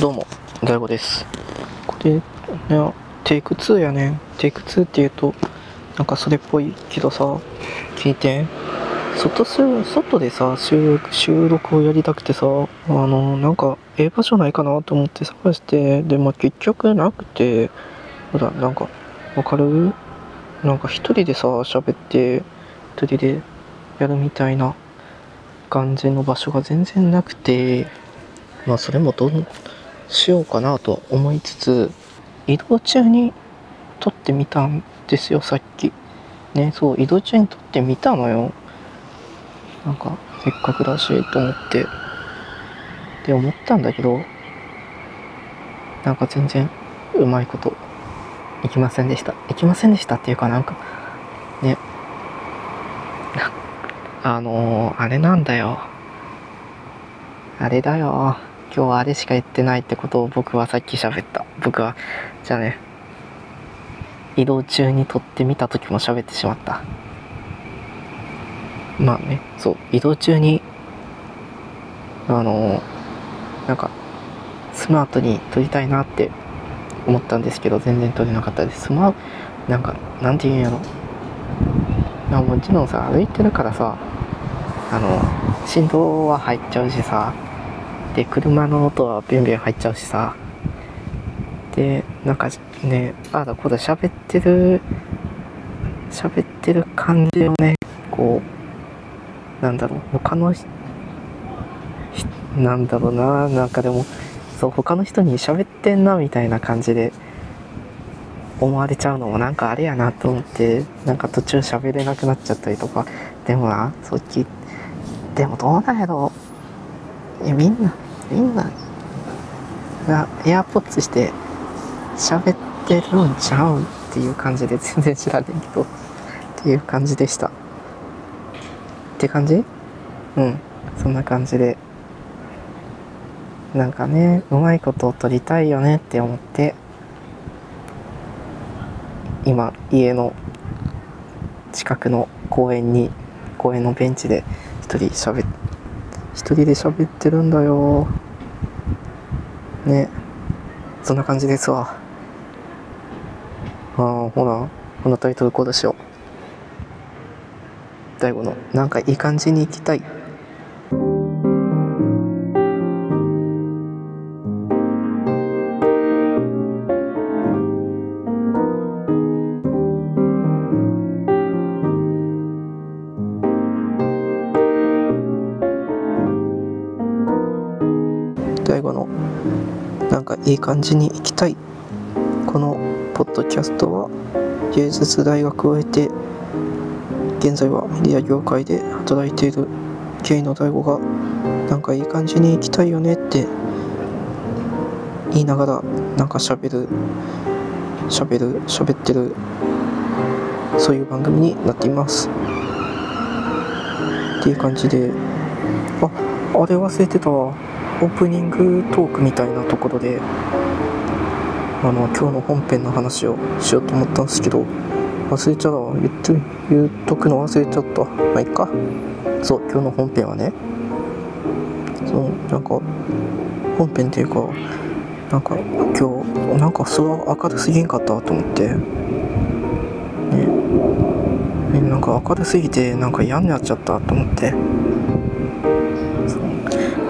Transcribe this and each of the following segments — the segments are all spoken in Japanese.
どうも、大悟です。これ、ね、テイク2やねん。テイク2って言うと、なんかそれっぽいけどさ、聞いて。外す、外でさ、収録、収録をやりたくてさ、あの、なんか、ええ場所ないかなと思って探して、で、まあ、結局なくて、ほら、なんか、わかる？なんか一人でさ、喋って、一人でやるみたいな感じの場所が全然なくて、まあそれもどうしようかなと思いつつ、移動中に撮ってみたんですよ、さっき。ね、そう、移動中に撮ってみたのよ。なんか、せっかくだし、と思って。って思ったんだけど、なんか全然うまいこといきませんでした。いきませんでしたっていうかなんか、ね、あのー、あれなんだよ。あれだよ。今日はあれしか言ってないってことを僕はさっき喋った。僕は、じゃあね、移動中に撮ってみた時も喋ってしまった。まあね、そう、移動中に、あのー、なんか、スマートに撮りたいなって思ったんですけど、全然撮れなかったです。スマなんか、なんて言うんやろ。もちろんさ、歩いてるからさ、あの、振動は入っちゃうしさ、で、車の音はビュンビュン入っちゃうしさ、で、なんかね、ああだこうだ喋ってる、喋ってる感じをね、こう、なんだろう、他のひ、なんだろうな、なんかでも、そう、他の人に喋ってんな、みたいな感じで、思われちゃうのもなんかあれやなと思って、なんか途中喋れなくなっちゃったりとか、でもな、そっち、でもどうなんやろう。いや、みんな、みんな、が、エアポッツして、喋ってるんちゃうんっていう感じで、全然知らねえけど、っていう感じでした。って感じ？うん、そんな感じで、なんかね、うまいことを撮りたいよねって思って、今、家の近くの公園に、公園のベンチで一人喋って、一人で喋ってるんだよ。ね。そんな感じですわ。あ、ほら、このタイトルコードしよう。大悟の、なんかいい感じに行きたい。大悟のなんかいい感じに行きたいこのポッドキャストは芸術大学を経て現在はメディア業界で働いているゲイの大悟がなんかいい感じに行きたいよねって言いながらなんか喋る喋る喋ってるそういう番組になっています。っていう感じで。ああれ忘れてた。わオープニングトークみたいなところであの今日の本編の話をしようと思ったんですけど忘れちゃったわ。言って言っとくの忘れちゃった。まあいっか。そう今日の本編はねそうなんか本編っていうかなんか今日なんかそれは明るすぎんかったと思って。ね。ねなんか明るすぎてなんか嫌になっちゃったと思って。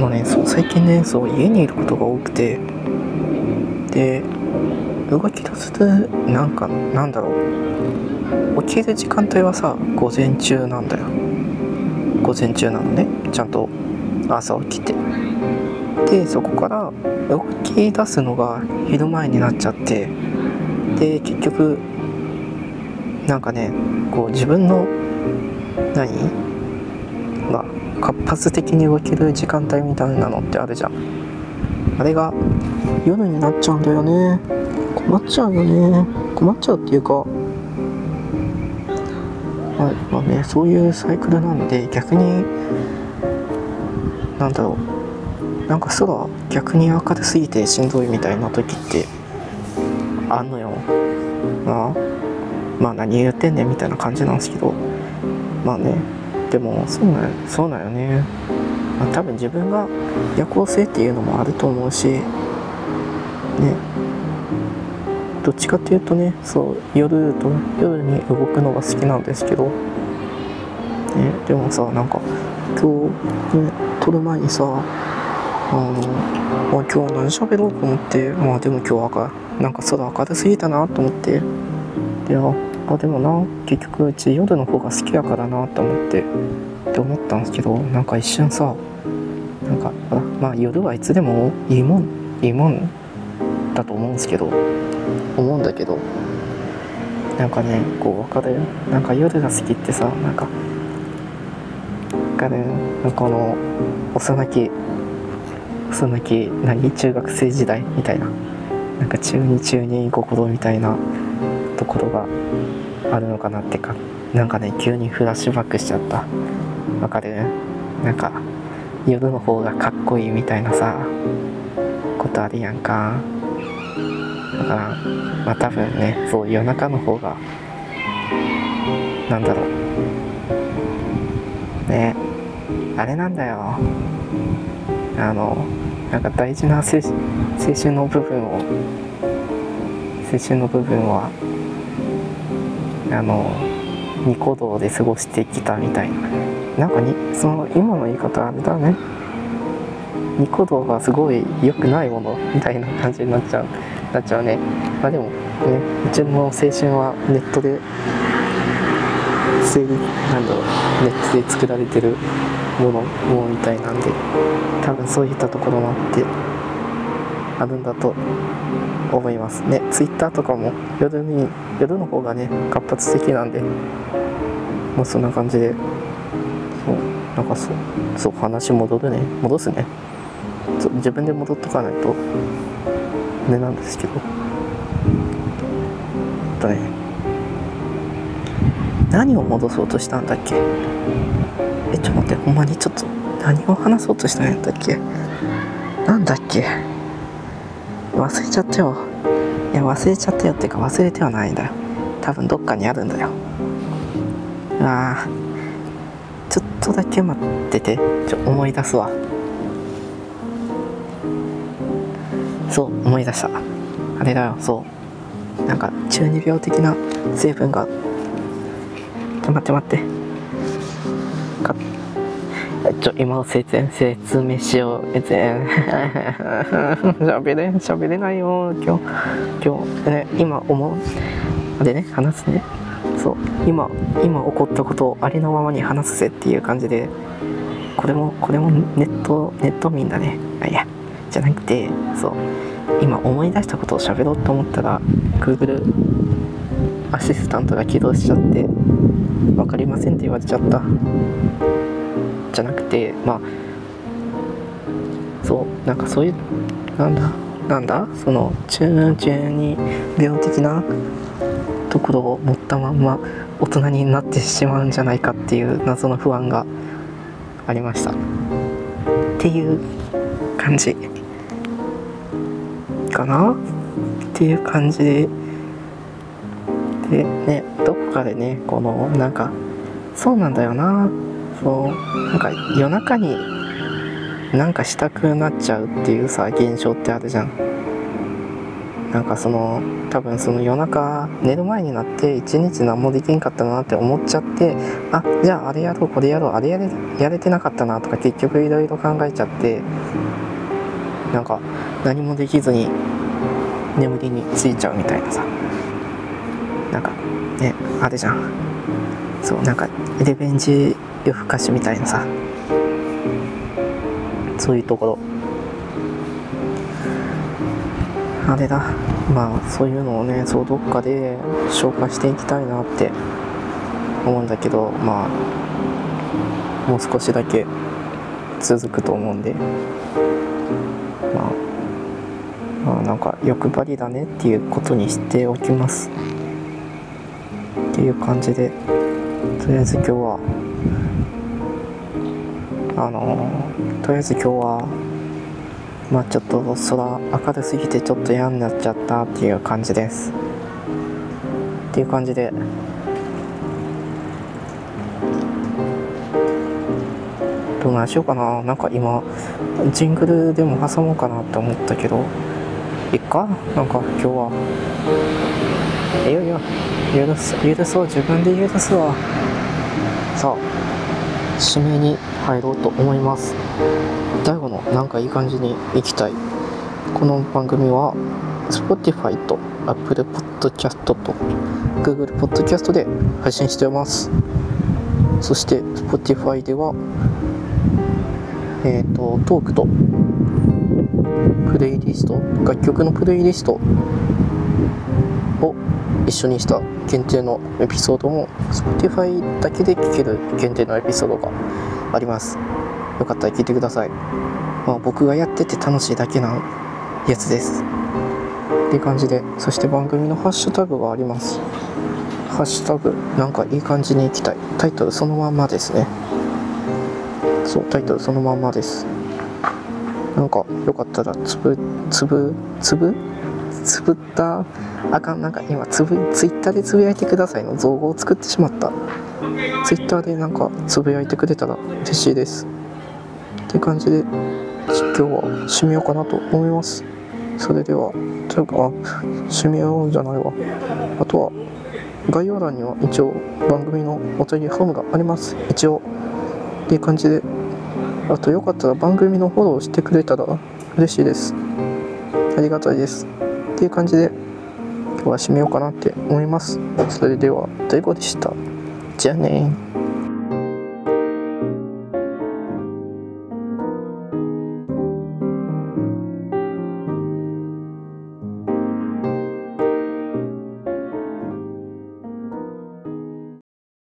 あのね、そう最近ねそう家にいることが多くて。で動き出すとなんかなんだろう。起きる時間帯はさ午前中なんだよ。午前中なのね。ちゃんと朝起きて。でそこから動き出すのが昼前になっちゃって。で結局なんかねこう自分の何？活発的に動ける時間帯みたいなのってあるじゃん。あれが夜になっちゃうんだよね。困っちゃうよね。困っちゃうっていうかまあ、まあねそういうサイクルなんで逆になんだろう。なんか空逆に明るすぎてしんどいみたいな時ってあんのよ。まあまあ何言ってんねんみたいな感じなんですけど。まあね。でもそうなんそうなんよね、まあ、多分自分が夜行性っていうのもあると思うしね。どっちかっていうとねそう夜と夜に動くのが好きなんですけど、ね、でもさなんか今日ね撮る前にさあの、まあ、今日何喋ろうと思ってまあでも今日はなんか空明るすぎたなと思って。であでもな。結局うち夜の方が好きやからなと思って。って思ったんですけどなんか一瞬さなんかまあ夜はいつでもいいもん。いいもんだと思うんですけど。思うんだけど。なんかねこう分かる？なんか夜が好きってさなんか分かる？この幼き幼き何？中学生時代みたいな。なんか中2中2心みたいなところがあるのかなってかなんかね急にフラッシュバックしちゃった。わかる？なんか夜の方がかっこいいみたいなさことあるやんか。だからまあ多分ねそう夜中の方がなんだろう。ね。あれなんだよ。あのなんか大事な青春の部分を青春の部分はあのニコ動で過ごしてきたみたいな。なんかにその今の言い方あれだね。ニコ動がすごい良くないものみたいな感じになっちゃう。なっちゃうね。まあでもねうちの青春はネットでなんだろうネットで作られてるものもみたいなんで多分そういったところもあって。あるんだと思いますね。ツイッターとかも夜に夜の方がね活発的なんでもうそんな感じで。そうなんかそうそう話戻るね。戻すね。そう自分で戻っとかないとねなんですけど。とね。何を戻そうとしたんだっけ？えちょっと待ってほんまにちょっと何を話そうとしたんやったっけ？なんだっけ？忘れちゃったよ。いや忘れちゃったよっていうか忘れてはないんだよ。多分どっかにあるんだよ。あちょっとだけ待ってて。ちょ思い出すわ。そう思い出した。あれだよ。そう。なんか中二病的な成分が。待って待って。今説説明しよう別に喋れ喋れないよ今日。今日ね今思う。でね話すね。そう。今今起こったことをありのままに話すぜっていう感じで。これもこれもネットネット民だね。あいや。じゃなくてそう。今思い出したことを喋ろうと思ったら Google アシスタントが起動しちゃって分かりませんって言われちゃった。まあそうなんかそういうなんだなんだ？その中中に病的なところを持ったまんま大人になってしまうんじゃないかっていう謎の不安がありました。っていう感じかな？っていう感じででねどこかでねこのなんかそうなんだよな。そうなんか夜中になんかしたくなっちゃうっていうさ現象ってあるじゃん。なんかその多分その夜中寝る前になって一日何もできんかったなって思っちゃってあじゃああれやろうこれやろうあれやれやれてなかったなとか結局いろいろ考えちゃってなんか何もできずに眠りについちゃうみたいなさ。なんかねあれじゃん。そうなんかリベンジ夜更かしみたいなさ。そういうところ。あれだ。まあそういうのをねそうどっかで消化していきたいなって思うんだけどまあもう少しだけ続くと思うんで。まあまあなんか欲張りだねっていうことにしておきます。っていう感じでとりあえず今日はあのとりあえず今日はまあちょっと空明るすぎてちょっと嫌になっちゃったっていう感じです。っていう感じで。どうなんしようかな。なんか今ジングルでも挟もうかなって思ったけど。いっか？なんか今日は。いやいや許す許そう。自分で許すわ。さあ締めに入ろうと思います。大悟のなんかいい感じに行きたい。この番組は Spotify と Apple Podcast と Google Podcast で配信しています。そして Spotify ではえっ、ー、とトークとプレイリスト楽曲のプレイリストを一緒にした限定のエピソードも Spotify だけで聴ける限定のエピソードがあります。よかったら聞いてください、まあ、僕がやってて楽しいだけなやつです。っていう感じでそして番組のハッシュタグがあります。ハッシュタグなんかいい感じにいきたい。タイトルそのまんまですね。そうタイトルそのまんまです。なんかよかったらつぶつぶつぶ？つぶったあかんなんか今つぶツイッターでつぶやいてくださいの造語を作ってしまった。ツイッターでなんかつぶやいてくれたら嬉しいです。って感じで今日は締めようかなと思います。それではというか締めようじゃないわ。あとは概要欄には一応番組のお便りフォームがあります。一応っていう感じで。あとよかったら番組のフォローしてくれたら嬉しいです。ありがたいです。っていう感じで今日は締めようかなって思います。それでは大悟でした。じゃあね